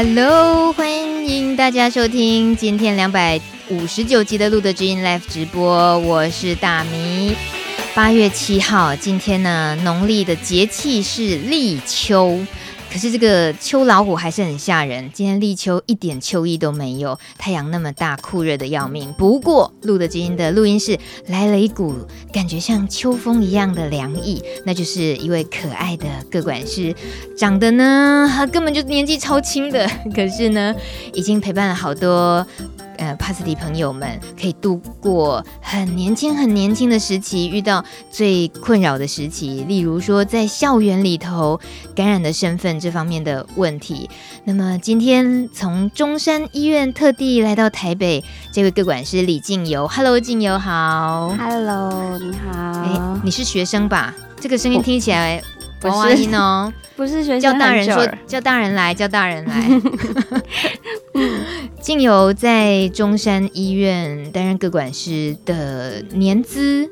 Hello，欢迎大家收听今天两百五十九集的路德之音 Live 直播，我是大米。八月七号，今天呢，农历的节气是立秋。可是这个秋老虎还是很吓人。今天立秋一点秋意都没有，太阳那么大，酷热的要命。不过录的今天的录音室来了一股感觉像秋风一样的凉意，那就是一位可爱的个管师，长得呢，根本就年纪超轻的，可是呢，已经陪伴了好多。呃，帕斯蒂朋友们可以度过很年轻、很年轻的时期，遇到最困扰的时期，例如说在校园里头感染的身份这方面的问题。那么今天从中山医院特地来到台北，这位个管师李静游，Hello，静游好，Hello，你好，哎，你是学生吧？这个声音听起来。娃娃音哦，不是学叫大人说，叫大人来，叫大人来。静由在中山医院担任各管师的年资，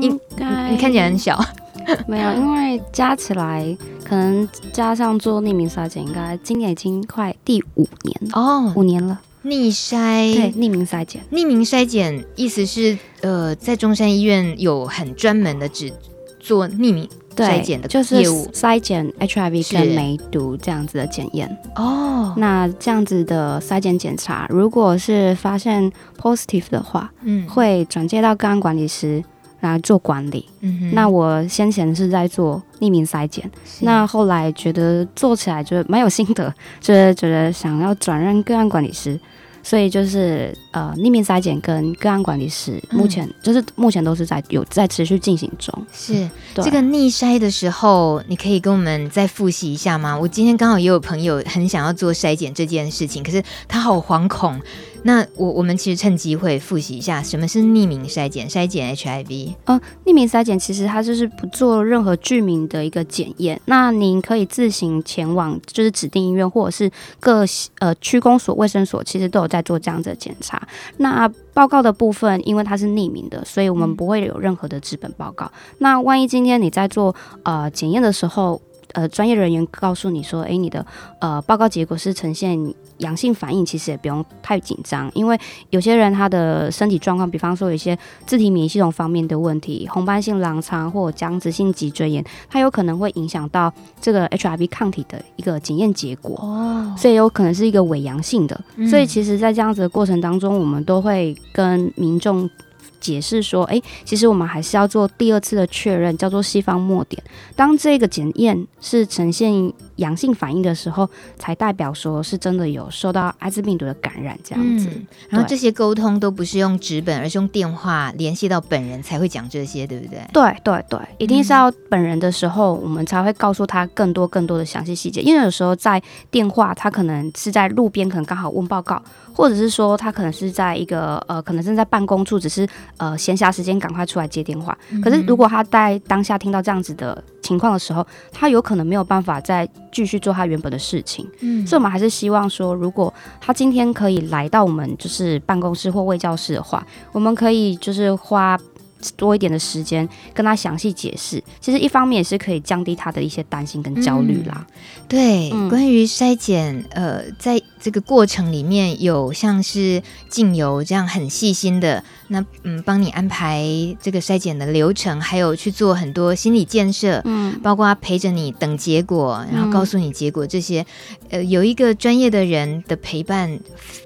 应该。你看起来很小，没有，因为加起来可能加上做匿名筛检，应该今年已经快第五年哦，五年了。匿筛。对，匿名筛检，匿名筛检意思是呃，在中山医院有很专门的只做匿名。筛检的就是筛检 HIV 跟梅毒这样子的检验哦。那这样子的筛检检查，如果是发现 positive 的话，嗯，会转介到个案管理师来做管理。嗯哼。那我先前是在做匿名筛检，那后来觉得做起来就蛮有心得，就是觉得想要转任个案管理师。所以就是呃，匿名筛检跟个案管理师目前、嗯、就是目前都是在有在持续进行中。是这个逆筛的时候，你可以跟我们再复习一下吗？我今天刚好也有朋友很想要做筛检这件事情，可是他好惶恐。那我我们其实趁机会复习一下，什么是匿名筛检？筛检 HIV？呃，匿名筛检其实它就是不做任何具名的一个检验。那您可以自行前往就是指定医院或者是各呃区公所、卫生所，其实都有在做这样子的检查。那报告的部分，因为它是匿名的，所以我们不会有任何的资本报告。嗯、那万一今天你在做呃检验的时候，呃，专业人员告诉你说，哎，你的呃报告结果是呈现阳性反应，其实也不用太紧张，因为有些人他的身体状况，比方说有一些自体免疫系统方面的问题，红斑性狼疮或僵直性脊椎炎，它有可能会影响到这个 HIV 抗体的一个检验结果，哦，所以有可能是一个伪阳性的，嗯、所以其实，在这样子的过程当中，我们都会跟民众。解释说，哎，其实我们还是要做第二次的确认，叫做西方末点。当这个检验是呈现阳性反应的时候，才代表说是真的有受到艾滋病毒的感染这样子。嗯、然后这些沟通都不是用纸本，而是用电话联系到本人才会讲这些，对不对？对对对，一定是要本人的时候，我们才会告诉他更多更多的详细细节。因为有时候在电话，他可能是在路边，可能刚好问报告。或者是说他可能是在一个呃，可能正在办公处，只是呃闲暇时间赶快出来接电话。可是如果他在当下听到这样子的情况的时候，他有可能没有办法再继续做他原本的事情。嗯，所以我们还是希望说，如果他今天可以来到我们就是办公室或卫教室的话，我们可以就是花。多一点的时间跟他详细解释，其实一方面也是可以降低他的一些担心跟焦虑啦。嗯、对，嗯、关于筛检，呃，在这个过程里面有像是静游这样很细心的，那嗯，帮你安排这个筛检的流程，还有去做很多心理建设，嗯，包括陪着你等结果，然后告诉你结果这些，嗯、呃，有一个专业的人的陪伴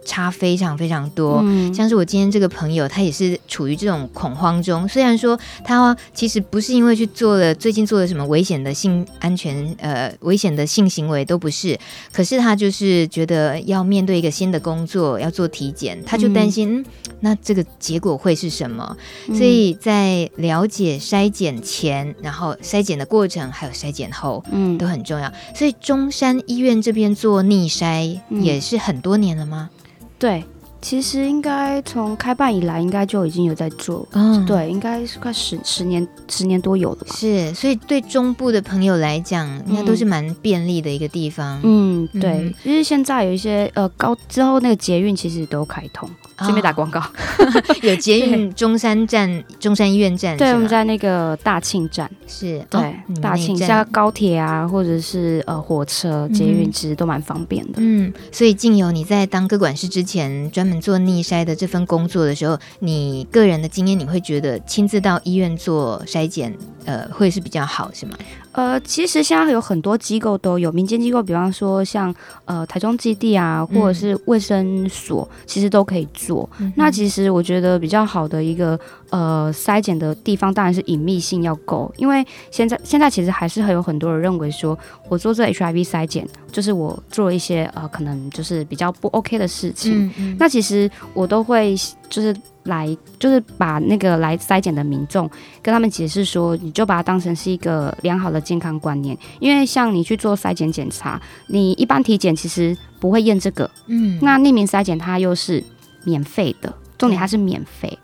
差非常非常多。嗯、像是我今天这个朋友，他也是处于这种恐慌中。虽然说他其实不是因为去做了最近做了什么危险的性安全呃危险的性行为都不是，可是他就是觉得要面对一个新的工作要做体检，他就担心、嗯、那这个结果会是什么？嗯、所以在了解筛检前，然后筛检的过程，还有筛检后，嗯，都很重要。所以中山医院这边做逆筛也是很多年了吗？嗯、对。其实应该从开办以来，应该就已经有在做，嗯，对，应该是快十十年十年多有了吧。是，所以对中部的朋友来讲，应该都是蛮便利的一个地方。嗯，对，就是现在有一些呃高之后那个捷运其实都开通。顺便打广告，有捷运中山站、中山医院站，对，我们在那个大庆站，是对，大庆像高铁啊，或者是呃火车、捷运，其实都蛮方便的。嗯，所以静友你在当个管事之前，专门做逆筛的这份工作的时候，你个人的经验，你会觉得亲自到医院做筛检，呃，会是比较好，是吗？呃，其实现在有很多机构都有民间机构，比方说像呃台中基地啊，或者是卫生所，嗯、其实都可以做。嗯、那其实我觉得比较好的一个呃筛检的地方，当然是隐秘性要够，因为现在现在其实还是很有很多人认为说，我做这 HIV 筛检，就是我做了一些呃可能就是比较不 OK 的事情。嗯嗯，那其实我都会就是。来就是把那个来筛检的民众跟他们解释说，你就把它当成是一个良好的健康观念，因为像你去做筛检检查，你一般体检其实不会验这个，嗯，那匿名筛检它又是免费的，重点它是免费，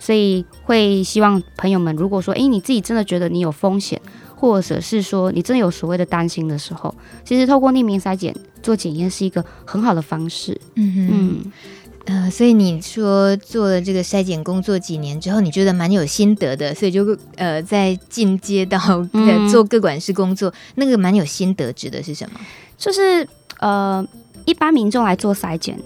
所以会希望朋友们如果说，诶，你自己真的觉得你有风险，或者是说你真的有所谓的担心的时候，其实透过匿名筛检做检验是一个很好的方式，嗯哼嗯。呃，所以你说做了这个筛检工作几年之后，你觉得蛮有心得的，所以就呃在进阶到 做各管事工作，嗯、那个蛮有心得，指的是什么？就是呃，一般民众来做筛检，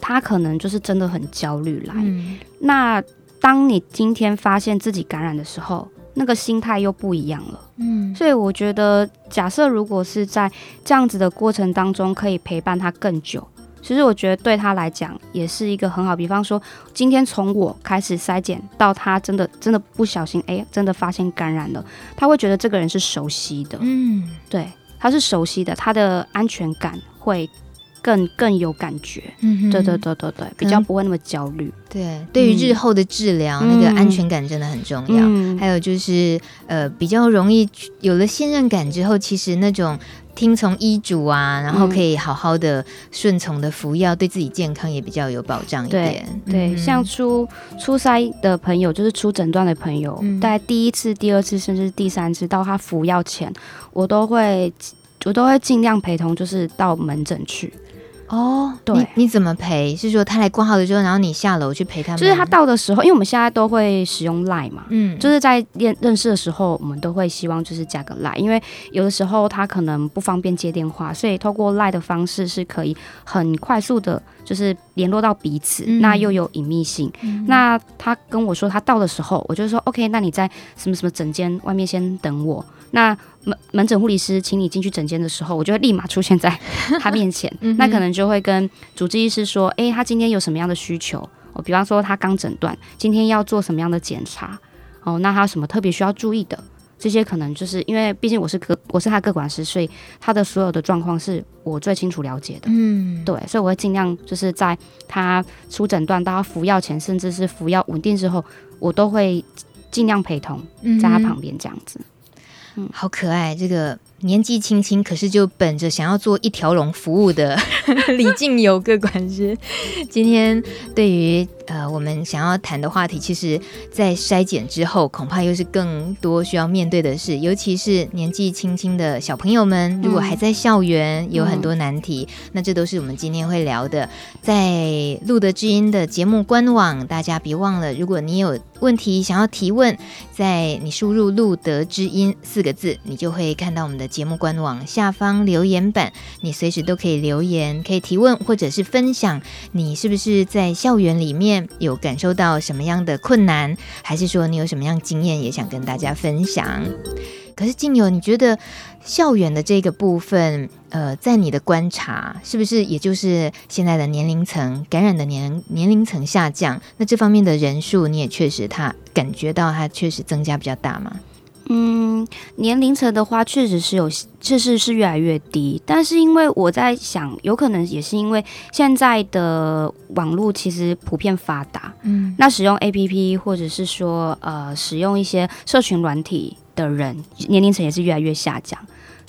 他可能就是真的很焦虑来。嗯、那当你今天发现自己感染的时候，那个心态又不一样了。嗯，所以我觉得，假设如果是在这样子的过程当中，可以陪伴他更久。其实我觉得对他来讲也是一个很好，比方说今天从我开始筛检到他真的真的不小心哎，真的发现感染了，他会觉得这个人是熟悉的，嗯，对，他是熟悉的，他的安全感会更更有感觉，嗯哼，对对对对对，比较不会那么焦虑。对，对于日后的治疗，嗯、那个安全感真的很重要。嗯、还有就是呃，比较容易有了信任感之后，其实那种。听从医嘱啊，然后可以好好的顺从的服药，嗯、对自己健康也比较有保障一点。对，对嗯、像初初筛的朋友，就是出诊断的朋友，嗯、大概第一次、第二次，甚至第三次到他服药前，我都会我都会尽量陪同，就是到门诊去。哦，对，你你怎么陪？是说他来挂号的时候，然后你下楼去陪他们？就是他到的时候，因为我们现在都会使用 Line 嘛，嗯，就是在认认识的时候，我们都会希望就是加个 Line，因为有的时候他可能不方便接电话，所以透过 Line 的方式是可以很快速的，就是联络到彼此，嗯、那又有隐秘性。嗯、那他跟我说他到的时候，我就说 OK，那你在什么什么整间外面先等我。那门门诊护理师请你进去诊间的时候，我就会立马出现在他面前。嗯、那可能就会跟主治医师说：“诶、欸，他今天有什么样的需求？哦，比方说他刚诊断，今天要做什么样的检查？哦，那他有什么特别需要注意的？这些可能就是因为毕竟我是个我是他个管师，所以他的所有的状况是我最清楚了解的。嗯，对，所以我会尽量就是在他出诊断到他服药前，甚至是服药稳定之后，我都会尽量陪同在他旁边这样子。”嗯，好可爱，这个。年纪轻轻，可是就本着想要做一条龙服务的 李静友个管师，今天对于呃我们想要谈的话题，其实，在筛检之后，恐怕又是更多需要面对的事，尤其是年纪轻轻的小朋友们，如果还在校园，有很多难题，嗯、那这都是我们今天会聊的。在路德之音的节目官网，大家别忘了，如果你有问题想要提问，在你输入“路德之音”四个字，你就会看到我们的。节目官网下方留言板，你随时都可以留言，可以提问，或者是分享你是不是在校园里面有感受到什么样的困难，还是说你有什么样经验也想跟大家分享。可是静友，你觉得校园的这个部分，呃，在你的观察，是不是也就是现在的年龄层感染的年年龄层下降？那这方面的人数，你也确实他感觉到他确实增加比较大吗？嗯，年龄层的话，确实是有，确实是越来越低。但是因为我在想，有可能也是因为现在的网络其实普遍发达，嗯，那使用 APP 或者是说呃使用一些社群软体的人，年龄层也是越来越下降。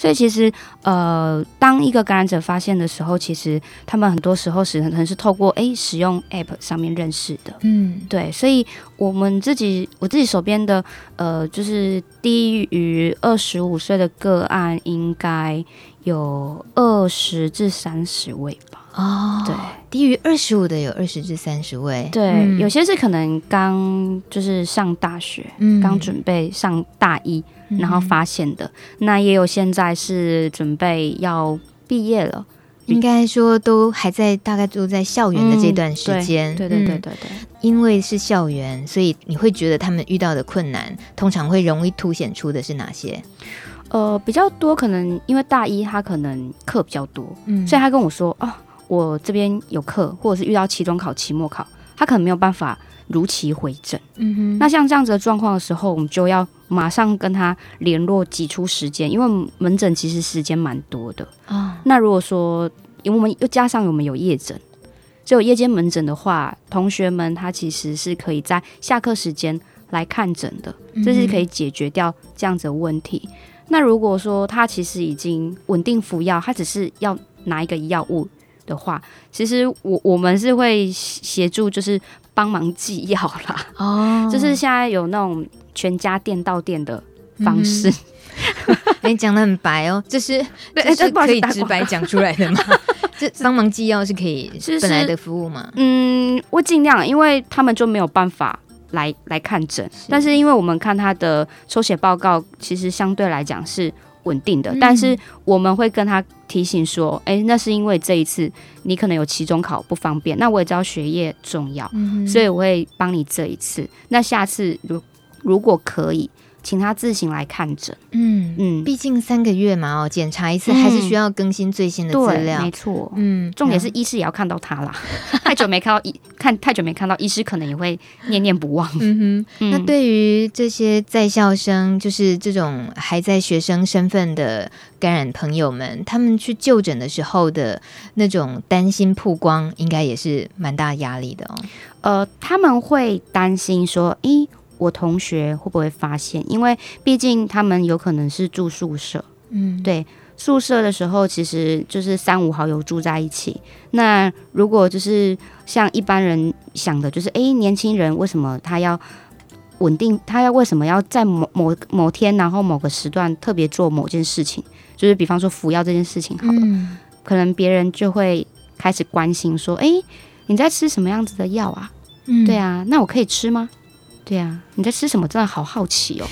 所以其实，呃，当一个感染者发现的时候，其实他们很多时候是可能是透过诶使用 App 上面认识的，嗯，对。所以我们自己我自己手边的，呃，就是低于二十五岁的个案，应该有二十至三十位吧。哦，对，低于二十五的有二十至三十位。对，嗯、有些是可能刚就是上大学，嗯，刚准备上大一，嗯、然后发现的。那也有现在是准备要毕业了，应该说都还在大概都在校园的这段时间。嗯、对，对对对对对，因为是校园，所以你会觉得他们遇到的困难，通常会容易凸显出的是哪些？呃，比较多可能因为大一他可能课比较多，嗯，所以他跟我说哦。我这边有课，或者是遇到期中考、期末考，他可能没有办法如期回诊。嗯哼，那像这样子的状况的时候，我们就要马上跟他联络，挤出时间，因为门诊其实时间蛮多的啊。哦、那如果说，因为我们又加上我们有夜诊，只有夜间门诊的话，同学们他其实是可以在下课时间来看诊的，这是可以解决掉这样子的问题。嗯、那如果说他其实已经稳定服药，他只是要拿一个药物。的话，其实我我们是会协助，就是帮忙寄药啦。哦，就是现在有那种全家店到店的方式。你 讲的很白哦，这是 这是可以直白讲出来的吗？这帮忙寄药是可以是本来的服务吗？嗯，我尽量，因为他们就没有办法来来看诊，但是因为我们看他的抽血报告，其实相对来讲是。稳定的，但是我们会跟他提醒说，哎、那是因为这一次你可能有期中考不方便，那我也知道学业重要，嗯、所以我会帮你这一次。那下次如如果可以。请他自行来看诊。嗯嗯，毕竟三个月嘛，哦，检查一次还是需要更新最新的资料。没错，嗯，重点是医师也要看到他啦。太久没看到医，看 太久没看到医师，可能也会念念不忘。嗯哼，那对于这些在校生，就是这种还在学生身份的感染朋友们，他们去就诊的时候的那种担心曝光，应该也是蛮大压力的哦。呃，他们会担心说，诶。我同学会不会发现？因为毕竟他们有可能是住宿舍，嗯，对，宿舍的时候其实就是三五好友住在一起。那如果就是像一般人想的，就是诶，年轻人为什么他要稳定？他要为什么要在某某某天，然后某个时段特别做某件事情？就是比方说服药这件事情好了，嗯，可能别人就会开始关心说：诶，你在吃什么样子的药啊？嗯，对啊，那我可以吃吗？对啊，你在吃什么？真的好好奇哦！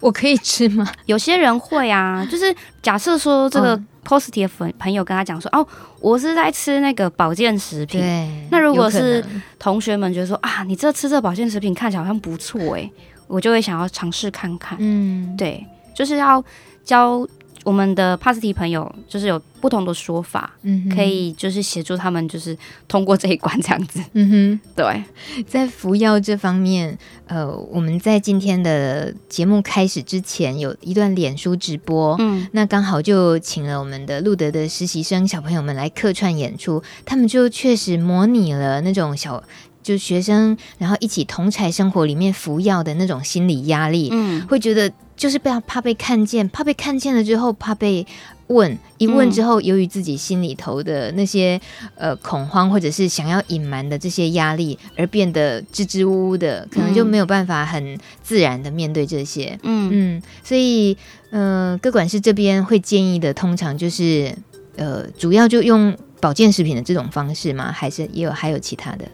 我可以吃吗？有些人会啊，就是假设说这个 positive 朋朋友跟他讲说，哦，我是在吃那个保健食品。对，那如果是同学们觉得说啊，你这吃这保健食品看起来好像不错哎，我就会想要尝试看看。嗯，对，就是要教。我们的 Positive 朋友就是有不同的说法，嗯，可以就是协助他们，就是通过这一关这样子。嗯哼，对，在服药这方面，呃，我们在今天的节目开始之前有一段脸书直播，嗯，那刚好就请了我们的路德的实习生小朋友们来客串演出，他们就确实模拟了那种小。就学生，然后一起同侪生活里面服药的那种心理压力，嗯，会觉得就是被怕被看见，怕被看见了之后怕被问，一问之后，由于自己心里头的那些呃恐慌或者是想要隐瞒的这些压力，而变得支支吾吾的，可能就没有办法很自然的面对这些，嗯嗯，所以呃，各管事这边会建议的，通常就是呃，主要就用保健食品的这种方式吗？还是也有还有其他的？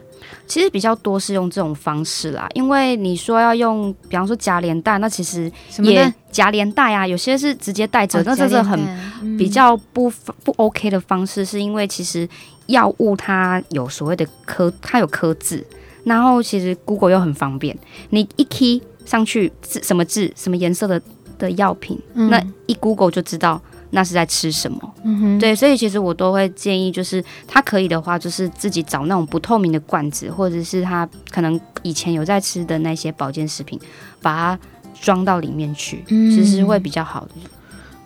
其实比较多是用这种方式啦，因为你说要用，比方说夹连带，那其实也夹连带啊，有些是直接带着，哦、那这是很、嗯、比较不不 OK 的方式，是因为其实药物它有所谓的科，它有科字，然后其实 Google 又很方便，你一 key 上去字什么字什么颜色的的药品，嗯、那一 Google 就知道。那是在吃什么？嗯哼，对，所以其实我都会建议，就是他可以的话，就是自己找那种不透明的罐子，或者是他可能以前有在吃的那些保健食品，把它装到里面去，嗯、其实会比较好的。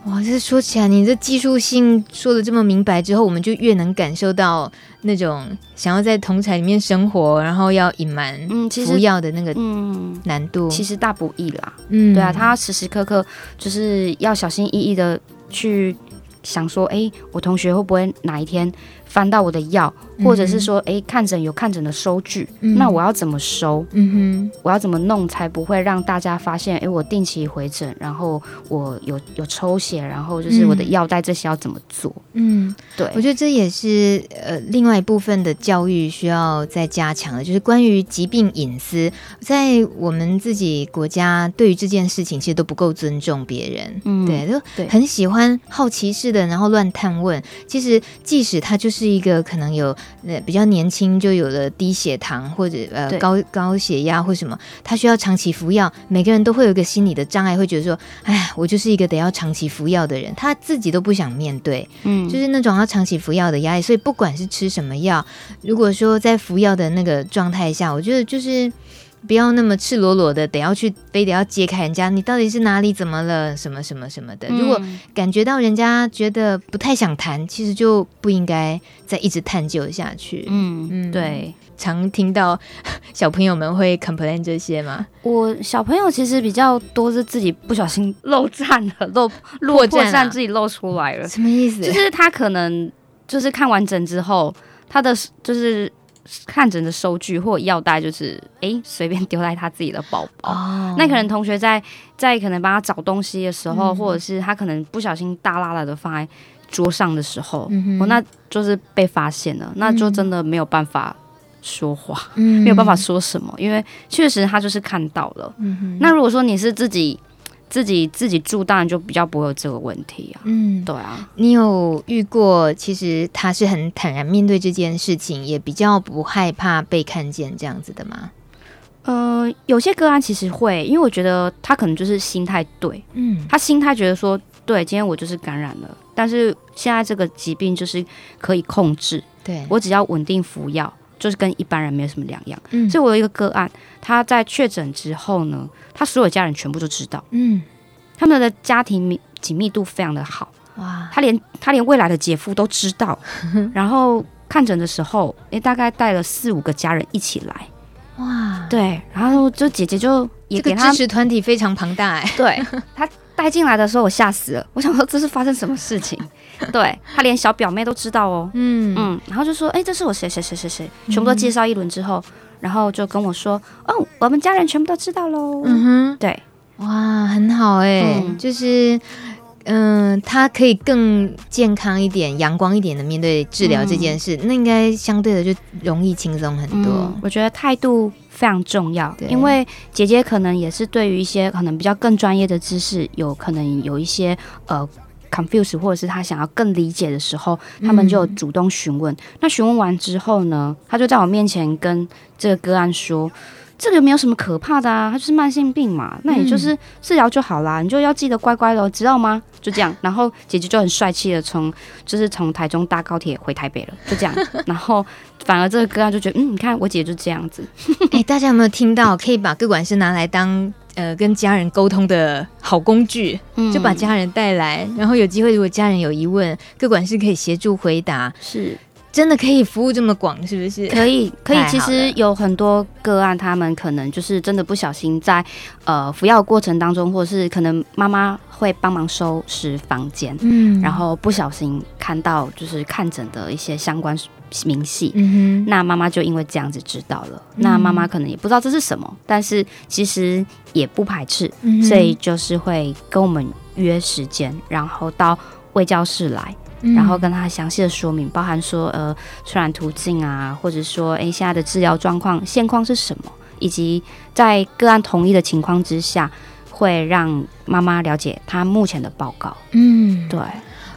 哇，这说起来，你这技术性说的这么明白之后，我们就越能感受到那种想要在同侪里面生活，然后要隐瞒嗯服药的那个嗯难度，其实大不易啦。嗯，对啊，他时时刻刻就是要小心翼翼的。去想说，哎，我同学会不会哪一天翻到我的药，或者是说，哎、欸，看诊有看诊的收据，嗯、那我要怎么收？嗯哼，我要怎么弄才不会让大家发现？哎、欸，我定期回诊，然后我有有抽血，然后就是我的药袋这些要怎么做？嗯，对，我觉得这也是呃另外一部分的教育需要再加强的，就是关于疾病隐私，在我们自己国家对于这件事情其实都不够尊重别人，嗯，对，就很喜欢好奇似的，然后乱探问。其实即使他就是。是一个可能有呃比较年轻就有了低血糖或者呃高高血压或什么，他需要长期服药。每个人都会有一个心理的障碍，会觉得说，哎，我就是一个得要长期服药的人，他自己都不想面对，嗯，就是那种要长期服药的压力。所以不管是吃什么药，如果说在服药的那个状态下，我觉得就是。不要那么赤裸裸的，得要去，非得要揭开人家，你到底是哪里怎么了，什么什么什么的。如果感觉到人家觉得不太想谈，其实就不应该再一直探究下去。嗯嗯，对。常听到小朋友们会 complain 这些吗？我小朋友其实比较多是自己不小心漏站了，漏破绽、啊、自己漏出来了。什么意思？就是他可能就是看完整之后，他的就是。看诊的收据或药袋，就是哎，随便丢在他自己的包包。Oh. 那可能同学在在可能帮他找东西的时候，嗯、或者是他可能不小心大拉拉的放在桌上的时候，嗯、哦，那就是被发现了，那就真的没有办法说话，嗯、没有办法说什么，因为确实他就是看到了。嗯、那如果说你是自己。自己自己住，当然就比较不会有这个问题啊。嗯，对啊。你有遇过，其实他是很坦然面对这件事情，也比较不害怕被看见这样子的吗？呃，有些个案其实会，因为我觉得他可能就是心态对，嗯，他心态觉得说，对，今天我就是感染了，但是现在这个疾病就是可以控制，对，我只要稳定服药，就是跟一般人没有什么两样。嗯，所以我有一个个案，他在确诊之后呢。他所有家人全部都知道，嗯，他们的家庭密紧密度非常的好，哇，他连他连未来的姐夫都知道，然后看诊的时候，诶，大概带了四五个家人一起来，哇，对，然后就姐姐就也给他支持团体非常庞大，哎，对他带进来的时候我吓死了，我想说这是发生什么事情，对他连小表妹都知道哦，嗯嗯，然后就说，诶，这是我谁谁谁谁谁，全部都介绍一轮之后。然后就跟我说：“哦，我们家人全部都知道喽。”嗯哼，对，哇，很好哎，嗯、就是，嗯、呃，他可以更健康一点、阳光一点的面对治疗这件事，嗯、那应该相对的就容易轻松很多。嗯、我觉得态度非常重要，因为姐姐可能也是对于一些可能比较更专业的知识，有可能有一些呃。Confuse 或者是他想要更理解的时候，他们就主动询问。那询问完之后呢，他就在我面前跟这个个案说：“这个没有什么可怕的啊，他就是慢性病嘛，那也就是治疗就好啦，你就要记得乖乖的，知道吗？”就这样，然后姐姐就很帅气的从就是从台中搭高铁回台北了，就这样。然后反而这个哥啊就觉得，嗯，你看我姐就这样子。哎、欸，大家有没有听到？可以把各管师拿来当。呃，跟家人沟通的好工具，嗯、就把家人带来，然后有机会，如果家人有疑问，各管事可以协助回答，是真的可以服务这么广，是不是？可以，可以。其实有很多个案，他们可能就是真的不小心在呃服药过程当中，或者是可能妈妈会帮忙收拾房间，嗯，然后不小心看到就是看诊的一些相关。明细，嗯哼，那妈妈就因为这样子知道了。嗯、那妈妈可能也不知道这是什么，但是其实也不排斥，嗯、所以就是会跟我们约时间，然后到卫教室来，嗯、然后跟他详细的说明，包含说呃传染途径啊，或者说诶现在的治疗状况现况是什么，以及在个案同意的情况之下，会让妈妈了解他目前的报告。嗯，对。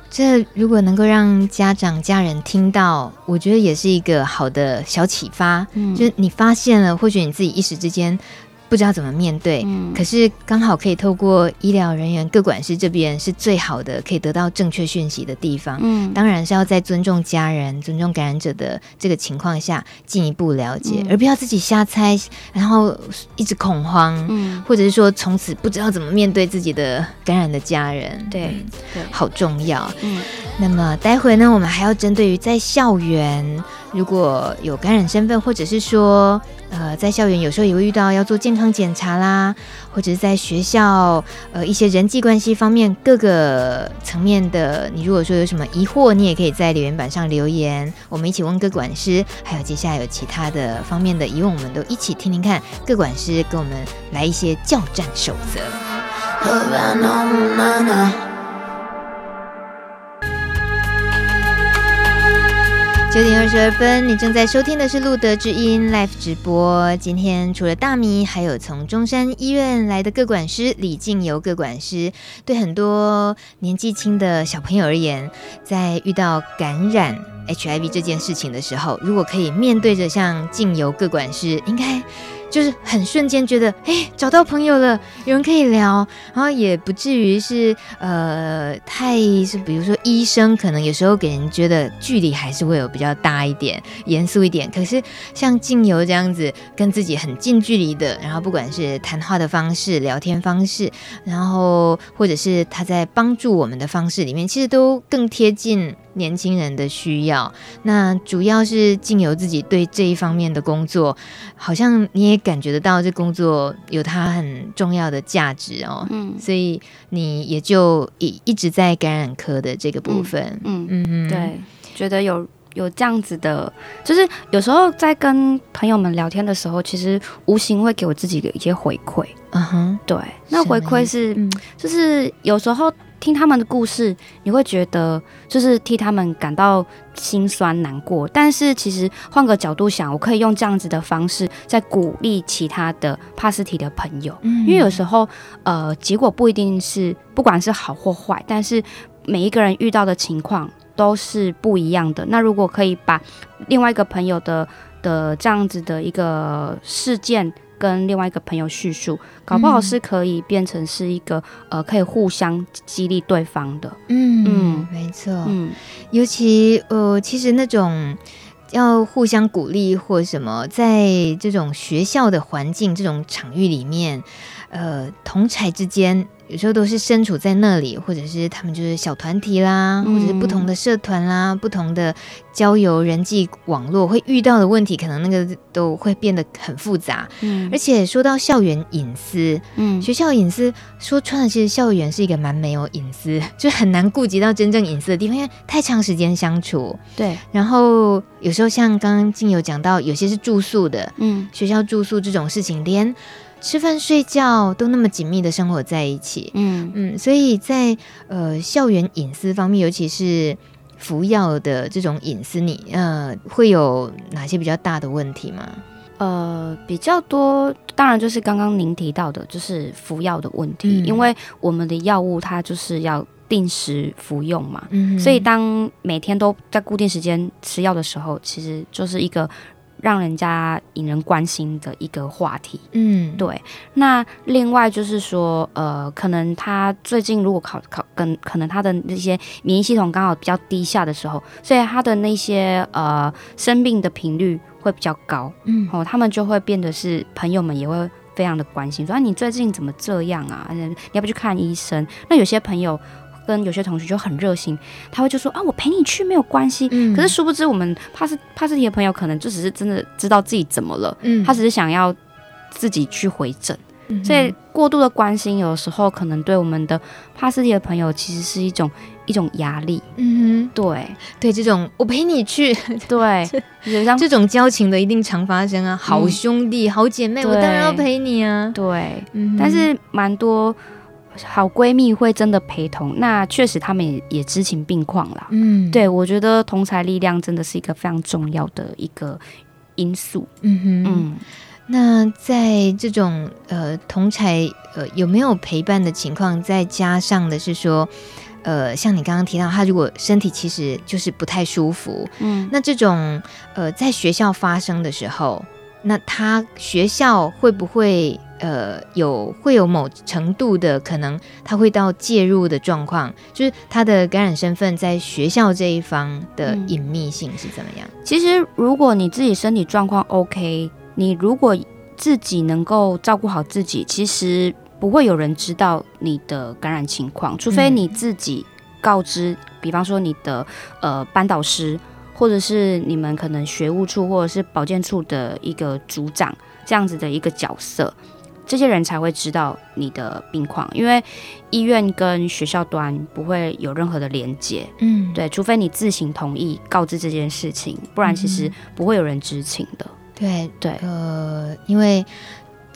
这如果能够让家长、家人听到，我觉得也是一个好的小启发。嗯，就是你发现了，或许你自己一时之间。不知道怎么面对，嗯、可是刚好可以透过医疗人员、各管事这边是最好的，可以得到正确讯息的地方。嗯，当然是要在尊重家人、尊重感染者的这个情况下进一步了解，嗯、而不要自己瞎猜，然后一直恐慌，嗯，或者是说从此不知道怎么面对自己的感染的家人。对，对，好重要。嗯。那么待会呢，我们还要针对于在校园如果有感染身份，或者是说，呃，在校园有时候也会遇到要做健康检查啦，或者是在学校呃一些人际关系方面各个层面的，你如果说有什么疑惑，你也可以在留言板上留言，我们一起问各管师。还有接下来有其他的方面的疑问，我们都一起听听看，各管师给我们来一些教战守则。九点二十二分，你正在收听的是路德之音 Live 直播。今天除了大米，还有从中山医院来的各管师李静游各管师。对很多年纪轻的小朋友而言，在遇到感染 HIV 这件事情的时候，如果可以面对着像静游各管师，应该。就是很瞬间觉得，哎，找到朋友了，有人可以聊，然后也不至于是呃太是，比如说医生可能有时候给人觉得距离还是会有比较大一点，严肃一点。可是像静游这样子，跟自己很近距离的，然后不管是谈话的方式、聊天方式，然后或者是他在帮助我们的方式里面，其实都更贴近。年轻人的需要，那主要是静游自己对这一方面的工作，好像你也感觉得到这工作有它很重要的价值哦。嗯，所以你也就一一直在感染科的这个部分。嗯嗯嗯，对，觉得有有这样子的，就是有时候在跟朋友们聊天的时候，其实无形会给我自己的一些回馈。嗯哼，对，那回馈是，嗯、就是有时候。听他们的故事，你会觉得就是替他们感到心酸难过。但是其实换个角度想，我可以用这样子的方式在鼓励其他的帕斯提的朋友。嗯，因为有时候呃，结果不一定是不管是好或坏，但是每一个人遇到的情况都是不一样的。那如果可以把另外一个朋友的的这样子的一个事件。跟另外一个朋友叙述，搞不好是可以变成是一个、嗯、呃，可以互相激励对方的。嗯嗯，没错。嗯，尤其呃，其实那种要互相鼓励或什么，在这种学校的环境、这种场域里面，呃，同侪之间。有时候都是身处在那里，或者是他们就是小团体啦，或者是不同的社团啦，不同的交友人际网络会遇到的问题，可能那个都会变得很复杂。嗯，而且说到校园隐私，嗯，学校隐私说穿了，其实校园是一个蛮没有隐私，就很难顾及到真正隐私的地方，因为太长时间相处。对，然后有时候像刚刚静友讲到，有些是住宿的，嗯，学校住宿这种事情，连。吃饭睡觉都那么紧密的生活在一起，嗯。嗯，所以在呃校园隐私方面，尤其是服药的这种隐私，你呃会有哪些比较大的问题吗？呃，比较多，当然就是刚刚您提到的，就是服药的问题，嗯、因为我们的药物它就是要定时服用嘛，嗯，所以当每天都在固定时间吃药的时候，其实就是一个。让人家引人关心的一个话题，嗯，对。那另外就是说，呃，可能他最近如果考考跟可能他的那些免疫系统刚好比较低下的时候，所以他的那些呃生病的频率会比较高，嗯，哦，他们就会变得是朋友们也会非常的关心，说啊，你最近怎么这样啊？你要不去看医生？那有些朋友。跟有些同学就很热心，他会就说啊，我陪你去没有关系。嗯，可是殊不知，我们帕斯帕斯提的朋友可能就只是真的知道自己怎么了，嗯，他只是想要自己去回诊，嗯，所以过度的关心有时候可能对我们的帕斯提的朋友其实是一种一种压力。嗯哼，对对，这种我陪你去，对，这种交情的一定常发生啊，好兄弟、嗯、好姐妹，我当然要陪你啊。对，嗯，但是蛮多。好闺蜜会真的陪同，那确实他们也也知情病况啦。嗯，对，我觉得同才力量真的是一个非常重要的一个因素。嗯哼，嗯，那在这种呃同才呃有没有陪伴的情况，再加上的是说，呃，像你刚刚提到，他如果身体其实就是不太舒服，嗯，那这种呃在学校发生的时候，那他学校会不会？呃，有会有某程度的可能，他会到介入的状况，就是他的感染身份在学校这一方的隐秘性是怎么样？其实，如果你自己身体状况 OK，你如果自己能够照顾好自己，其实不会有人知道你的感染情况，除非你自己告知，比方说你的呃班导师，或者是你们可能学务处或者是保健处的一个组长这样子的一个角色。这些人才会知道你的病况，因为医院跟学校端不会有任何的连接，嗯，对，除非你自行同意告知这件事情，不然其实不会有人知情的。对对，呃，因为。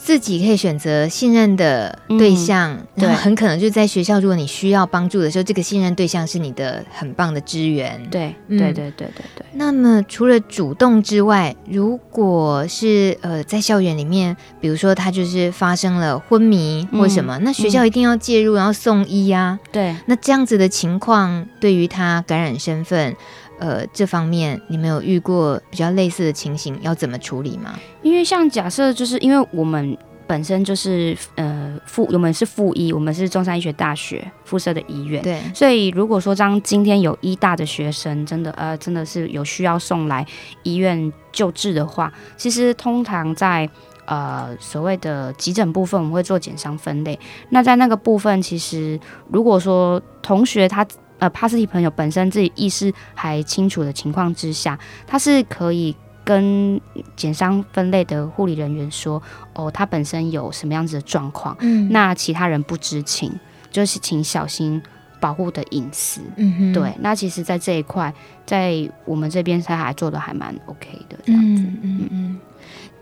自己可以选择信任的对象，嗯、然后很可能就在学校，如果你需要帮助的时候，这个信任对象是你的很棒的支援。对，对，对，对，对，对。那么除了主动之外，如果是呃在校园里面，比如说他就是发生了昏迷或什么，嗯、那学校一定要介入，然后送医呀、啊。对，那这样子的情况，对于他感染身份。呃，这方面你们有遇过比较类似的情形，要怎么处理吗？因为像假设，就是因为我们本身就是呃附，我们是附医，我们是中山医学大学附设的医院，对，所以如果说当今天有医大的学生真的呃真的是有需要送来医院救治的话，其实通常在呃所谓的急诊部分，我们会做减伤分类。那在那个部分，其实如果说同学他。呃，帕斯提朋友本身自己意识还清楚的情况之下，他是可以跟减伤分类的护理人员说，哦，他本身有什么样子的状况，嗯，那其他人不知情，就是请小心保护的隐私，嗯哼，对，那其实，在这一块，在我们这边他还做的还蛮 OK 的，这样子，嗯嗯嗯。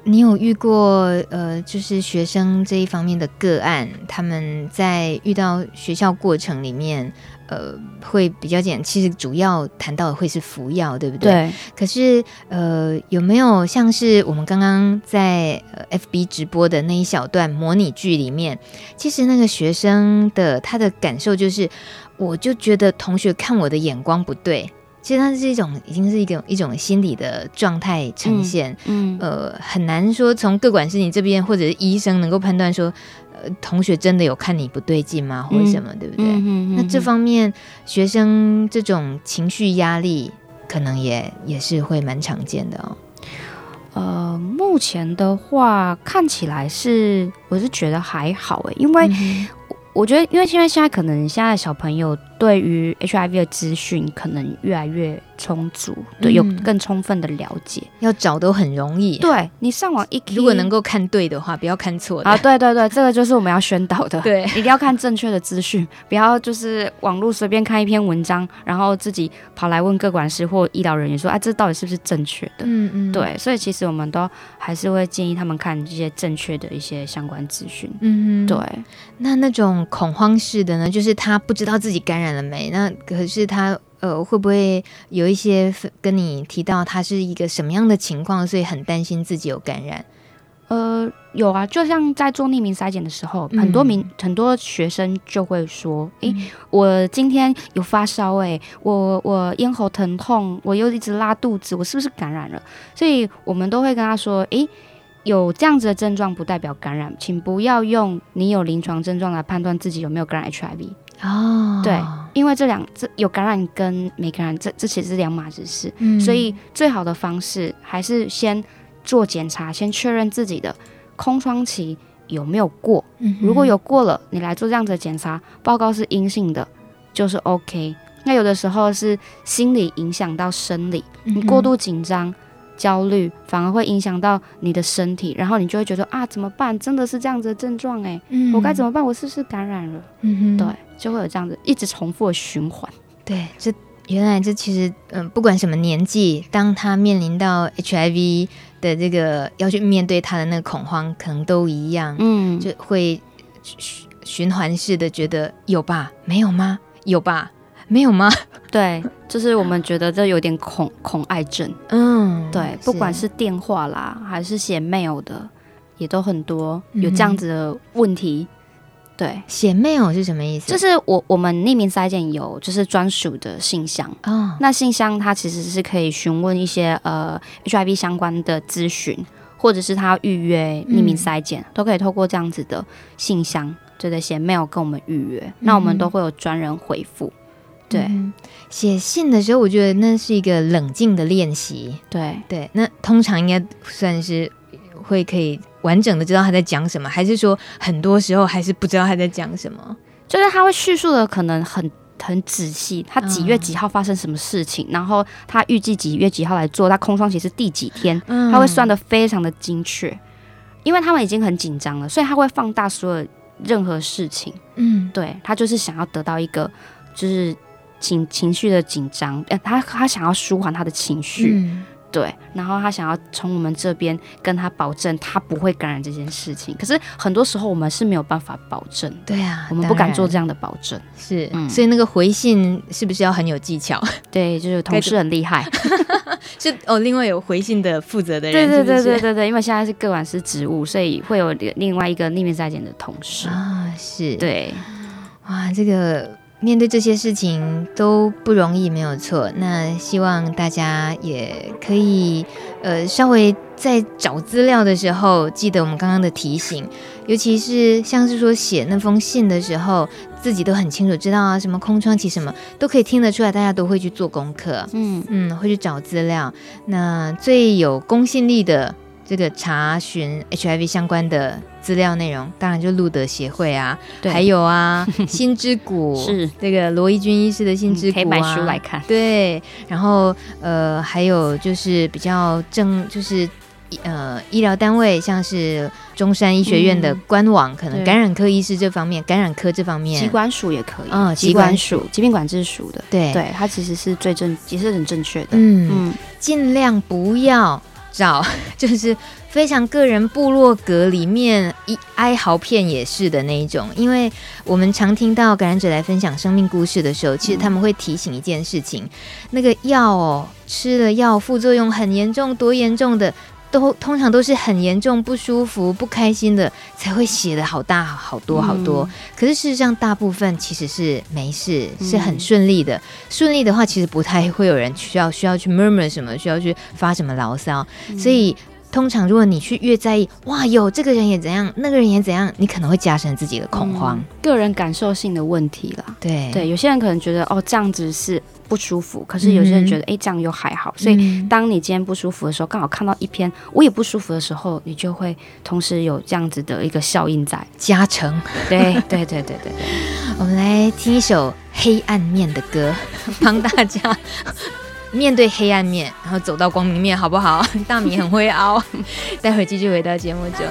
你有遇过呃，就是学生这一方面的个案，他们在遇到学校过程里面。呃，会比较简。其实主要谈到的会是服药，对不对？对。可是，呃，有没有像是我们刚刚在 FB 直播的那一小段模拟剧里面，其实那个学生的他的感受就是，我就觉得同学看我的眼光不对。其实它是一种，已经是一种一种心理的状态呈现。嗯。嗯呃，很难说从各管是你这边或者是医生能够判断说。呃同学真的有看你不对劲吗？或者什么，嗯、对不对？嗯那这方面学生这种情绪压力，可能也也是会蛮常见的哦。呃，目前的话看起来是，我是觉得还好诶，因为。嗯我觉得，因为现在现在可能现在小朋友对于 HIV 的资讯可能越来越充足，对，有更充分的了解，要找都很容易。对，你上网一，如果能够看对的话，不要看错的。啊，对对对，这个就是我们要宣导的，对，一定要看正确的资讯，不要就是网络随便看一篇文章，然后自己跑来问各管师或医疗人员说，啊，这到底是不是正确的？嗯嗯，对，所以其实我们都还是会建议他们看这些正确的一些相关资讯。嗯嗯，对，那那种。恐慌式的呢，就是他不知道自己感染了没？那可是他呃，会不会有一些跟你提到他是一个什么样的情况，所以很担心自己有感染？呃，有啊，就像在做匿名筛检的时候，很多名、嗯、很多学生就会说：“诶、欸，我今天有发烧，诶，我我咽喉疼痛，我又一直拉肚子，我是不是感染了？”所以我们都会跟他说：“诶、欸。”有这样子的症状不代表感染，请不要用你有临床症状来判断自己有没有感染 HIV 哦。对，因为这两这有感染跟没感染，这这其实是两码子事。嗯，所以最好的方式还是先做检查，先确认自己的空窗期有没有过。嗯，如果有过了，你来做这样子的检查，报告是阴性的，就是 OK。那有的时候是心理影响到生理，你过度紧张。焦虑反而会影响到你的身体，然后你就会觉得啊，怎么办？真的是这样子的症状哎，嗯、我该怎么办？我是不是感染了？嗯哼，对，就会有这样子一直重复的循环。对，这原来这其实嗯，不管什么年纪，当他面临到 HIV 的这个要去面对他的那个恐慌，可能都一样，嗯，就会循循环式的觉得有吧？没有吗？有吧？没有吗？对，就是我们觉得这有点恐恐爱症。嗯，对，不管是电话啦，还是写 mail 的，也都很多有这样子的问题。嗯、对，写 mail 是什么意思？就是我我们匿名筛检有就是专属的信箱啊，哦、那信箱它其实是可以询问一些呃 HIV 相关的咨询，或者是他要预约匿名筛检，嗯、都可以透过这样子的信箱，就得写 mail 跟我们预约，嗯、那我们都会有专人回复。对，写信的时候，我觉得那是一个冷静的练习。对对，那通常应该算是会可以完整的知道他在讲什么，还是说很多时候还是不知道他在讲什么？就是他会叙述的可能很很仔细，他几月几号发生什么事情，嗯、然后他预计几月几号来做，他空窗期是第几天，他会算的非常的精确，因为他们已经很紧张了，所以他会放大所有任何事情。嗯，对，他就是想要得到一个就是情情绪的紧张，呃，他他想要舒缓他的情绪。嗯对，然后他想要从我们这边跟他保证，他不会感染这件事情。可是很多时候我们是没有办法保证。对啊，我们不敢做这样的保证。是，嗯、所以那个回信是不是要很有技巧？对，就是同事很厉害。是哦，另外有回信的负责的人。对对对对对对，因为现在是个管是职务，所以会有另外一个匿名筛检的同事啊。是，对，哇，这个。面对这些事情都不容易，没有错。那希望大家也可以，呃，稍微在找资料的时候，记得我们刚刚的提醒，尤其是像是说写那封信的时候，自己都很清楚知道啊，什么空窗期什么都可以听得出来，大家都会去做功课，嗯嗯，会去找资料。那最有公信力的。这个查询 HIV 相关的资料内容，当然就路德协会啊，对，还有啊，心之谷是。这个罗伊军医师的心之谷啊，可以买书来看。对，然后呃，还有就是比较正，就是呃，医疗单位，像是中山医学院的官网，嗯、可能感染科医师这方面，感染科这方面，疾管署也可以，嗯，疾管署。疾病管制署的，对，对，它其实是最正，也是很正确的，嗯。嗯，尽量不要。找 就是非常个人部落格里面一哀嚎片也是的那一种，因为我们常听到感染者来分享生命故事的时候，其实他们会提醒一件事情：那个药哦，吃了药副作用很严重，多严重的。都通常都是很严重、不舒服、不开心的才会写的好大好多好多。嗯、可是事实上，大部分其实是没事，是很顺利的。顺、嗯、利的话，其实不太会有人需要需要去 murmur 什么，需要去发什么牢骚。嗯、所以。通常，如果你去越在意，哇，有这个人也怎样，那个人也怎样，你可能会加深自己的恐慌。嗯、个人感受性的问题啦。对对，有些人可能觉得哦这样子是不舒服，可是有些人觉得哎、嗯、这样又还好。所以当你今天不舒服的时候，刚好看到一篇我也不舒服的时候，你就会同时有这样子的一个效应在加成。对对对对对对，我们来听一首黑暗面的歌，帮大家。面对黑暗面，然后走到光明面，好不好？大米很会熬。待会继续回到节目中。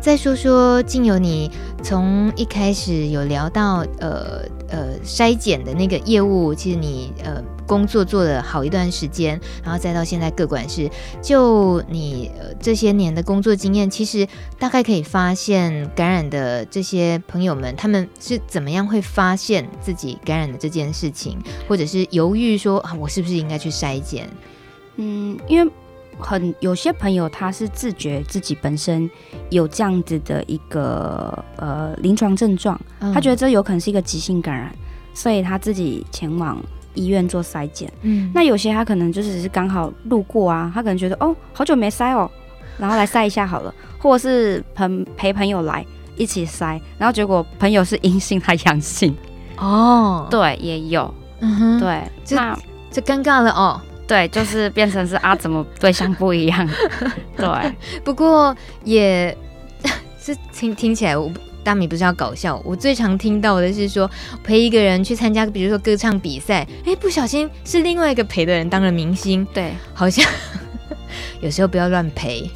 再说说竟有你从一开始有聊到呃呃筛检的那个业务，其实你呃。工作做了好一段时间，然后再到现在各管事，就你呃这些年的工作经验，其实大概可以发现感染的这些朋友们，他们是怎么样会发现自己感染的这件事情，或者是犹豫说啊，我是不是应该去筛检？嗯，因为很有些朋友他是自觉自己本身有这样子的一个呃临床症状，他觉得这有可能是一个急性感染，所以他自己前往。医院做筛检，嗯，那有些他可能就只是刚好路过啊，他可能觉得哦，好久没筛哦，然后来筛一下好了，或者是朋陪朋友来一起筛，然后结果朋友是阴性，他阳性，哦，对，也有，嗯哼，对，那这尴尬了哦，对，就是变成是啊，怎么对象不一样？对，不过也是听听起来我。大米不是要搞笑，我最常听到的是说陪一个人去参加，比如说歌唱比赛，哎，不小心是另外一个陪的人当了明星，对，好像有时候不要乱陪，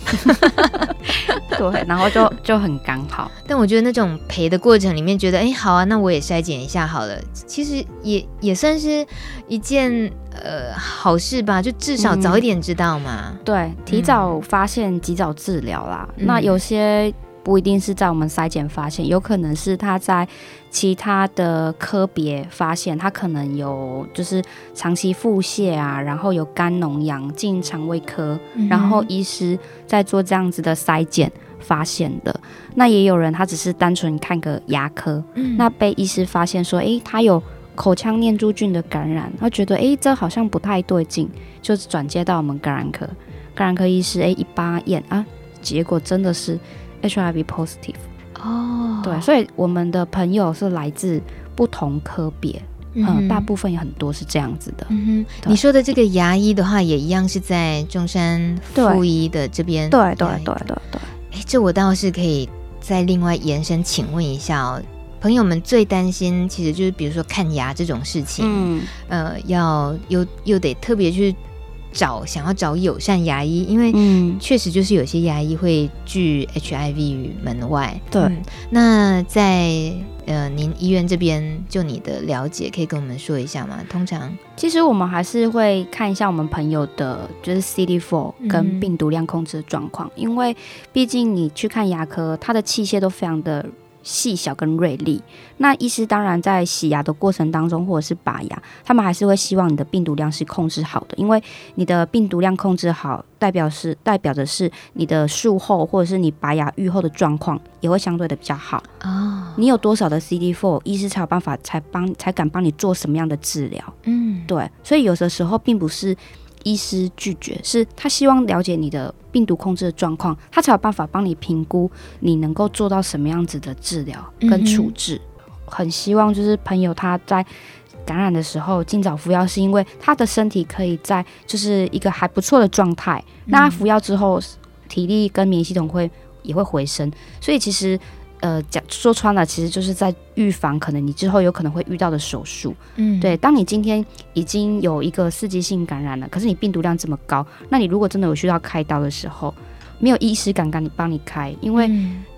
对，然后就就很刚好。但我觉得那种陪的过程里面，觉得哎，好啊，那我也筛检一下好了，其实也也算是一件呃好事吧，就至少早一点知道嘛，嗯、对，提早发现，及早治疗啦。嗯、那有些。不一定是在我们筛检发现，有可能是他在其他的科别发现，他可能有就是长期腹泻啊，然后有肝脓疡进肠胃科，嗯、然后医师在做这样子的筛检发现的。那也有人他只是单纯看个牙科，嗯、那被医师发现说，诶，他有口腔念珠菌的感染，他觉得诶，这好像不太对劲，就转接到我们感染科，感染科医师诶一巴验啊，结果真的是。HIV positive 哦，对，所以我们的朋友是来自不同科别，嗯、呃，大部分有很多是这样子的。嗯哼，你说的这个牙医的话，也一样是在中山附一的这边。对对对对对。哎，这我倒是可以再另外延伸请问一下哦，朋友们最担心其实就是比如说看牙这种事情，嗯，呃，要又又得特别去。找想要找友善牙医，因为确实就是有些牙医会拒 HIV 于门外。对，嗯、那在呃您医院这边，就你的了解，可以跟我们说一下吗？通常，其实我们还是会看一下我们朋友的，就是 CD4 跟病毒量控制的状况，嗯、因为毕竟你去看牙科，它的器械都非常的。细小跟锐利，那医师当然在洗牙的过程当中，或者是拔牙，他们还是会希望你的病毒量是控制好的，因为你的病毒量控制好，代表是代表的是你的术后或者是你拔牙愈后的状况也会相对的比较好哦。你有多少的 CD4，医师才有办法才帮才敢帮你做什么样的治疗？嗯，对，所以有的时候并不是。医师拒绝，是他希望了解你的病毒控制的状况，他才有办法帮你评估你能够做到什么样子的治疗跟处置。嗯、很希望就是朋友他在感染的时候尽早服药，是因为他的身体可以在就是一个还不错的状态。嗯、那他服药之后，体力跟免疫系统会也会回升，所以其实。呃，讲说穿了，其实就是在预防可能你之后有可能会遇到的手术。嗯，对。当你今天已经有一个刺激性感染了，可是你病毒量这么高，那你如果真的有需要开刀的时候，没有医师敢敢你帮你开，因为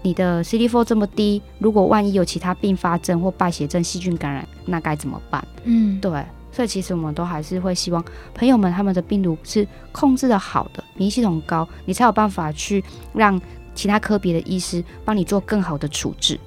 你的 CD4 这么低，如果万一有其他并发症或败血症、细菌感染，那该怎么办？嗯，对。所以其实我们都还是会希望朋友们他们的病毒是控制的好的，免疫系统高，你才有办法去让。其他科别的医师帮你做更好的处置。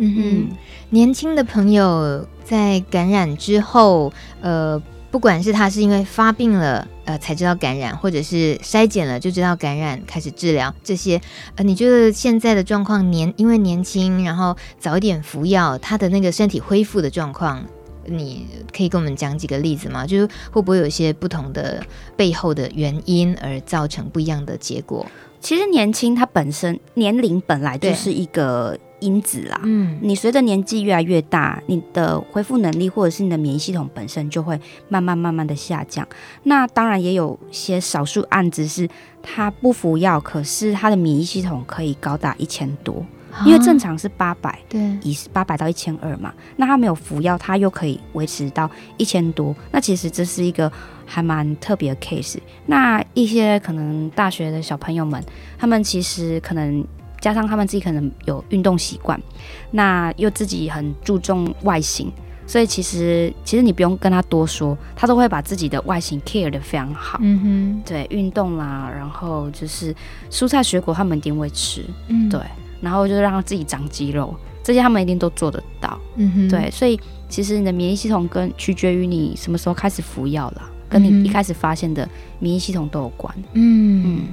嗯哼，年轻的朋友在感染之后，呃，不管是他是因为发病了，呃，才知道感染，或者是筛检了就知道感染，开始治疗这些，呃，你觉得现在的状况年因为年轻，然后早一点服药，他的那个身体恢复的状况，你可以跟我们讲几个例子吗？就是会不会有一些不同的背后的原因而造成不一样的结果？其实年轻，它本身年龄本来就是一个因子啦。嗯，你随着年纪越来越大，你的恢复能力或者是你的免疫系统本身就会慢慢慢慢的下降。那当然也有些少数案子是他不服药，可是他的免疫系统可以高达一千多。因为正常是八百，对，以八百到一千二嘛。那他没有服药，他又可以维持到一千多。那其实这是一个还蛮特别的 case。那一些可能大学的小朋友们，他们其实可能加上他们自己可能有运动习惯，那又自己很注重外形，所以其实其实你不用跟他多说，他都会把自己的外形 care 的非常好。嗯哼，对，运动啦，然后就是蔬菜水果他们一定会吃。嗯，对。然后就是让他自己长肌肉，这些他们一定都做得到。嗯哼，对，所以其实你的免疫系统跟取决于你什么时候开始服药了，跟你一开始发现的免疫系统都有关。嗯嗯，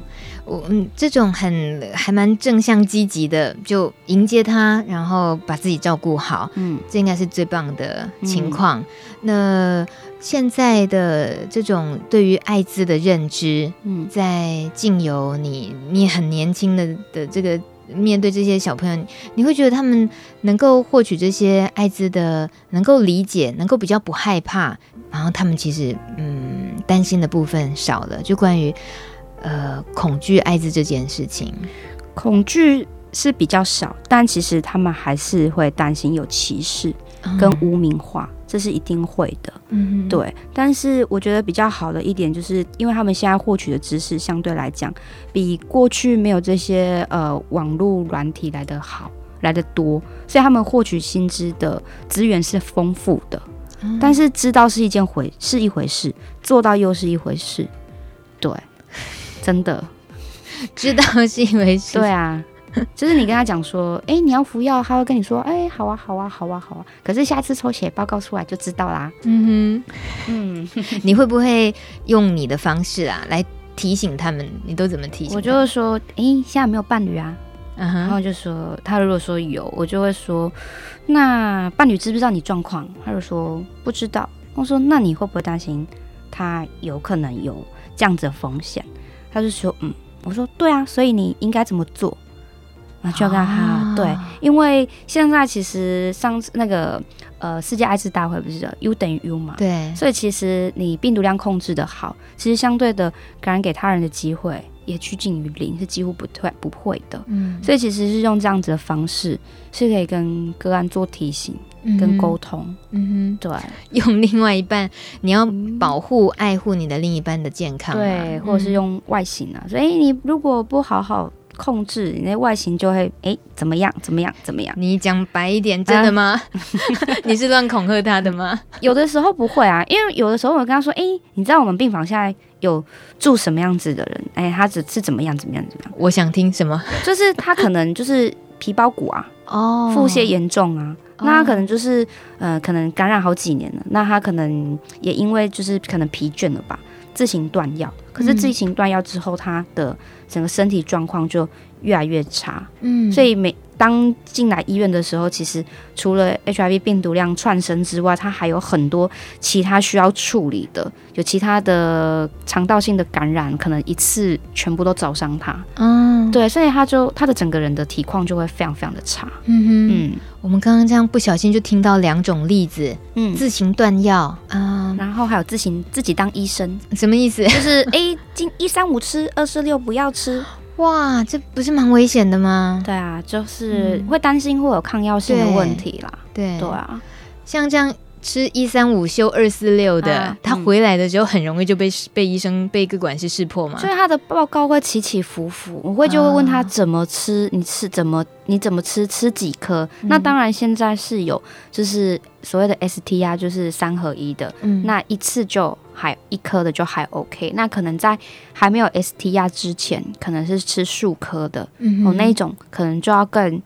我嗯这种很还蛮正向积极的，就迎接他，然后把自己照顾好。嗯，这应该是最棒的情况。嗯、那现在的这种对于艾滋的认知，嗯，在经由你你很年轻的的这个。面对这些小朋友，你会觉得他们能够获取这些艾滋的，能够理解，能够比较不害怕，然后他们其实嗯担心的部分少了，就关于呃恐惧艾滋这件事情，恐惧是比较少，但其实他们还是会担心有歧视跟污名化。嗯这是一定会的，嗯，对。但是我觉得比较好的一点，就是因为他们现在获取的知识相对来讲，比过去没有这些呃网络软体来的好，来得多，所以他们获取薪资的资源是丰富的。嗯、但是知道是一件回是一回事，做到又是一回事，对，真的 知道是一回事，对啊。就是你跟他讲说，哎、欸，你要服药，他会跟你说，哎、欸，好啊，好啊，好啊，好啊。可是下次抽血报告出来就知道啦。嗯哼，嗯，你会不会用你的方式啊来提醒他们？你都怎么提醒？我就会说，哎、欸，现在没有伴侣啊。然后就说，他如果说有，我就会说，那伴侣知不知道你状况？他就说不知道。我说，那你会不会担心他有可能有这样子的风险？他就说，嗯。我说，对啊，所以你应该怎么做？那就要跟他、啊、对，因为现在其实上次那个呃世界艾滋大会不是 U 等于 U 嘛，对，所以其实你病毒量控制的好，其实相对的感染给他人的机会也趋近于零，是几乎不会不会的。嗯，所以其实是用这样子的方式是可以跟个案做提醒跟沟通。嗯哼，对，用另外一半，你要保护、嗯、爱护你的另一半的健康，对，或者是用外形啊，所以你如果不好好。控制你那外形就会哎、欸、怎么样怎么样怎么样？你讲白一点，真的吗？啊、你是乱恐吓他的吗？有的时候不会啊，因为有的时候我跟他说，哎、欸，你知道我们病房现在有住什么样子的人？哎、欸，他只是怎么样怎么样怎么样？我想听什么？就是他可能就是皮包骨啊，哦，腹泻严重啊，那他可能就是呃，可能感染好几年了，那他可能也因为就是可能疲倦了吧。自行断药，可是自行断药之后，他的整个身体状况就越来越差。嗯，所以每当进来医院的时候，其实除了 HIV 病毒量窜升之外，它还有很多其他需要处理的，有其他的肠道性的感染，可能一次全部都找上他。嗯，对，所以他就他的整个人的体况就会非常非常的差。嗯哼，嗯，我们刚刚这样不小心就听到两种例子，嗯，自行断药啊，然后还有自行自己当医生，什么意思？就是 A，今一三五吃，二四六不要吃。哇，这不是蛮危险的吗？对啊，就是会担心会有抗药性的问题啦。对对啊，像这样吃一三五休二四六的，啊、他回来的时候很容易就被被医生被个管事识破嘛。所以他的报告会起起伏伏，我会就会问他怎么吃，啊、你吃怎么你怎么吃，吃几颗？嗯、那当然现在是有就是所谓的 STR，，就是三合一的，嗯，那一次就。还一颗的就还 OK，那可能在还没有 STR 之前，可能是吃数颗的，嗯，哦，那一种可能就要更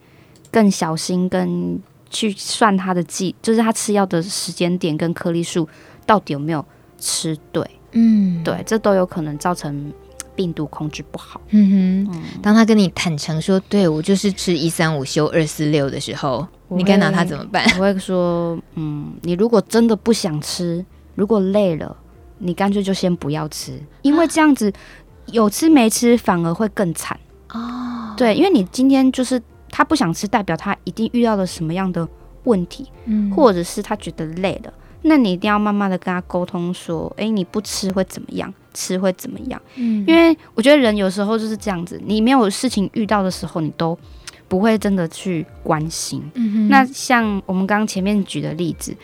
更小心，跟去算他的剂，就是他吃药的时间点跟颗粒数到底有没有吃对，嗯，对，这都有可能造成病毒控制不好。嗯哼，嗯，当他跟你坦诚说，对，我就是吃一三五休二四六的时候，你该拿他怎么办？我会说，嗯，你如果真的不想吃，如果累了。你干脆就先不要吃，因为这样子有吃没吃反而会更惨哦。对，因为你今天就是他不想吃，代表他一定遇到了什么样的问题，嗯，或者是他觉得累了，那你一定要慢慢的跟他沟通说，诶，你不吃会怎么样？吃会怎么样？嗯，因为我觉得人有时候就是这样子，你没有事情遇到的时候，你都不会真的去关心。嗯哼，那像我们刚刚前面举的例子，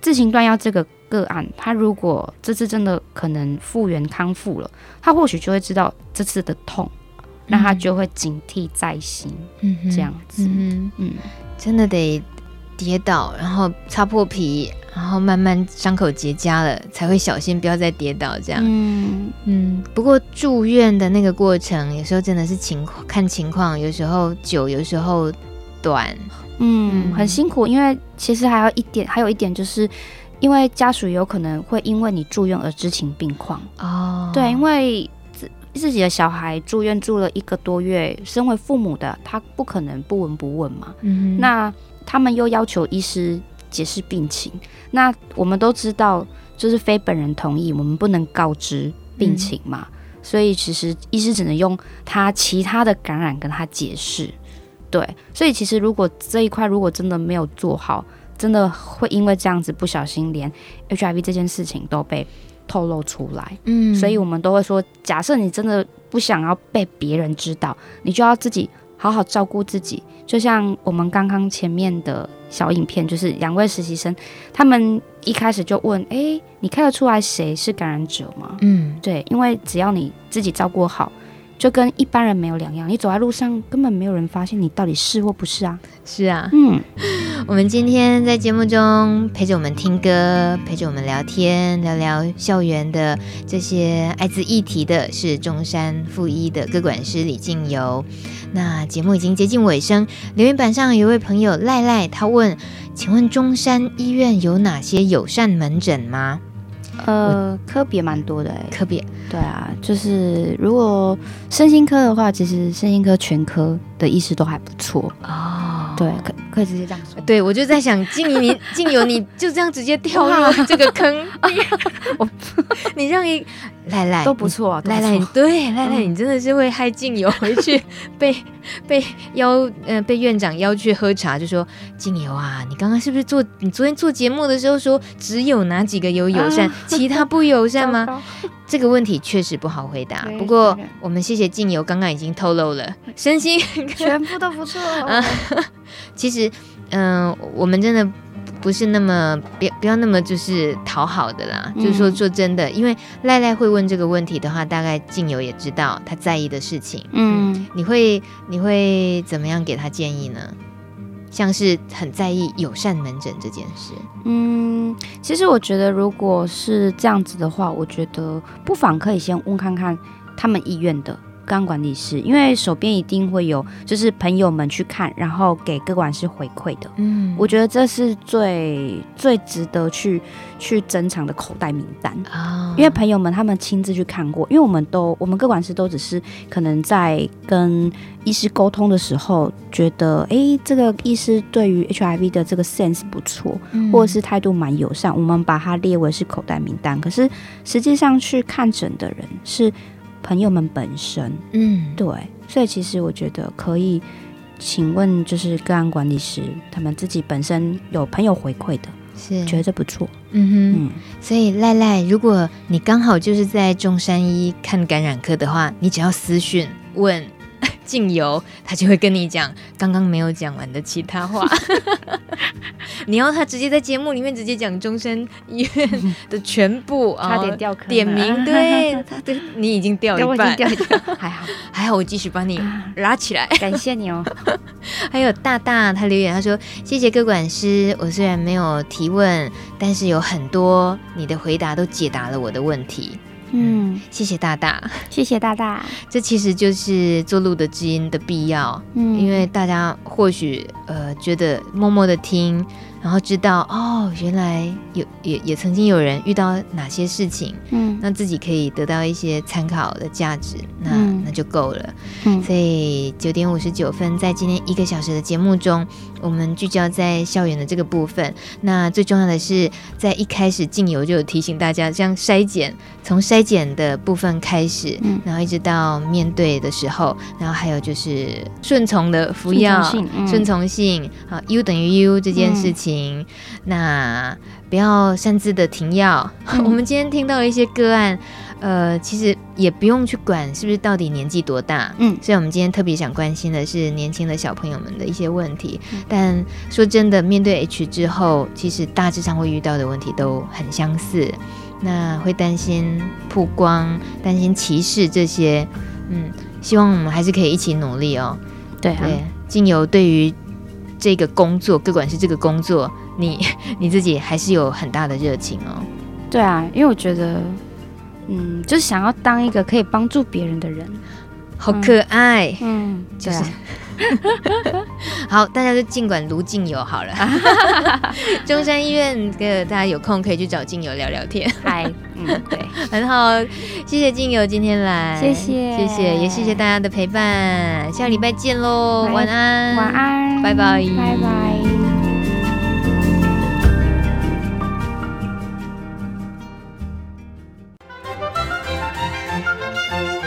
自行断药这个。个案，他如果这次真的可能复原康复了，他或许就会知道这次的痛，那、嗯、他就会警惕在心，嗯，这样子，嗯，嗯。真的得跌倒，然后擦破皮，然后慢慢伤口结痂了，才会小心不要再跌倒，这样，嗯。嗯。不过住院的那个过程，有时候真的是情况看情况，有时候久，有时候短，嗯，嗯。很辛苦，因为其实还有一点，还有一点就是。因为家属有可能会因为你住院而知情病况。哦，对，因为自自己的小孩住院住了一个多月，身为父母的他不可能不闻不问嘛。嗯，那他们又要求医师解释病情，那我们都知道，就是非本人同意，我们不能告知病情嘛。嗯、所以其实医师只能用他其他的感染跟他解释。对，所以其实如果这一块如果真的没有做好。真的会因为这样子不小心，连 HIV 这件事情都被透露出来。嗯，所以我们都会说，假设你真的不想要被别人知道，你就要自己好好照顾自己。就像我们刚刚前面的小影片，就是两位实习生，他们一开始就问：“诶，你看得出来谁是感染者吗？”嗯，对，因为只要你自己照顾好。就跟一般人没有两样，你走在路上根本没有人发现你到底是或不是啊。是啊，嗯，我们今天在节目中陪着我们听歌，陪着我们聊天，聊聊校园的这些艾滋议题的，是中山附一的歌管师李静游。那节目已经接近尾声，留言板上有一位朋友赖赖，他问：请问中山医院有哪些友善门诊吗？呃，科别蛮多的哎，科别。对啊，就是如果身心科的话，其实身心科全科的医师都还不错。哦。对，可可以直接这样说。对，我就在想，静怡你静友你就这样直接跳入这个坑，我你让一赖赖都不错，赖赖对 赖赖，你真的是会害静友回去 被被邀呃被院长邀去喝茶，就说静友啊，你刚刚是不是做你昨天做节目的时候说只有哪几个有友善，其他不友善吗？这个问题确实不好回答。不过我们谢谢静友刚刚已经透露了，身心全部都不错啊。其实嗯，我们真的。不是那么不要不要那么就是讨好的啦，嗯、就是说说真的，因为赖赖会问这个问题的话，大概静友也知道他在意的事情。嗯，你会你会怎么样给他建议呢？像是很在意友善门诊这件事。嗯，其实我觉得如果是这样子的话，我觉得不妨可以先问看看他们医院的。个案管理师，因为手边一定会有，就是朋友们去看，然后给各管师回馈的。嗯，我觉得这是最最值得去去珍藏的口袋名单啊。因为朋友们他们亲自去看过，因为我们都我们各管师都只是可能在跟医师沟通的时候，觉得哎、欸，这个医师对于 HIV 的这个 sense 不错，嗯、或者是态度蛮友善，我们把它列为是口袋名单。可是实际上去看诊的人是。朋友们本身，嗯，对，所以其实我觉得可以，请问就是个案管理师，他们自己本身有朋友回馈的，是。觉得不错，嗯哼，嗯，所以赖赖，如果你刚好就是在中山医看感染科的话，你只要私讯问。静友，他就会跟你讲刚刚没有讲完的其他话。你要他直接在节目里面直接讲中山医院的全部啊，差点掉坑，点名，对，对，你已经掉一半，掉一半，还好，还好，我继续帮你拉起来，感谢你哦。还有大大他留言，他说谢谢各管师，我虽然没有提问，但是有很多你的回答都解答了我的问题。嗯，谢谢大大，谢谢大大。这其实就是做路的知音的必要，嗯，因为大家或许呃觉得默默的听。然后知道哦，原来有也也曾经有人遇到哪些事情，嗯，那自己可以得到一些参考的价值，那、嗯、那就够了。嗯，所以九点五十九分，在今天一个小时的节目中，我们聚焦在校园的这个部分。那最重要的是，在一开始静友就有提醒大家，这样筛检，从筛检的部分开始，嗯，然后一直到面对的时候，然后还有就是顺从的服药，顺从性，嗯、顺从性，好，U 等于 U 这件事情。嗯那不要擅自的停药。嗯、我们今天听到一些个案，呃，其实也不用去管是不是到底年纪多大，嗯，所以我们今天特别想关心的是年轻的小朋友们的一些问题。嗯、但说真的，面对 H 之后，其实大致上会遇到的问题都很相似。那会担心曝光，担心歧视这些，嗯，希望我们还是可以一起努力哦。对，啊、对，静友对于。这个工作，不管是这个工作，你 你自己还是有很大的热情哦。对啊，因为我觉得，嗯，就是想要当一个可以帮助别人的人，好可爱。嗯，嗯就是。好，大家就尽管卢静友好了。中山医院，个大家有空可以去找静友聊聊天。嗨，嗯，对，很好，谢谢静友今天来，谢谢，谢谢，也谢谢大家的陪伴，下礼拜见喽，晚安，晚安，拜拜，拜拜。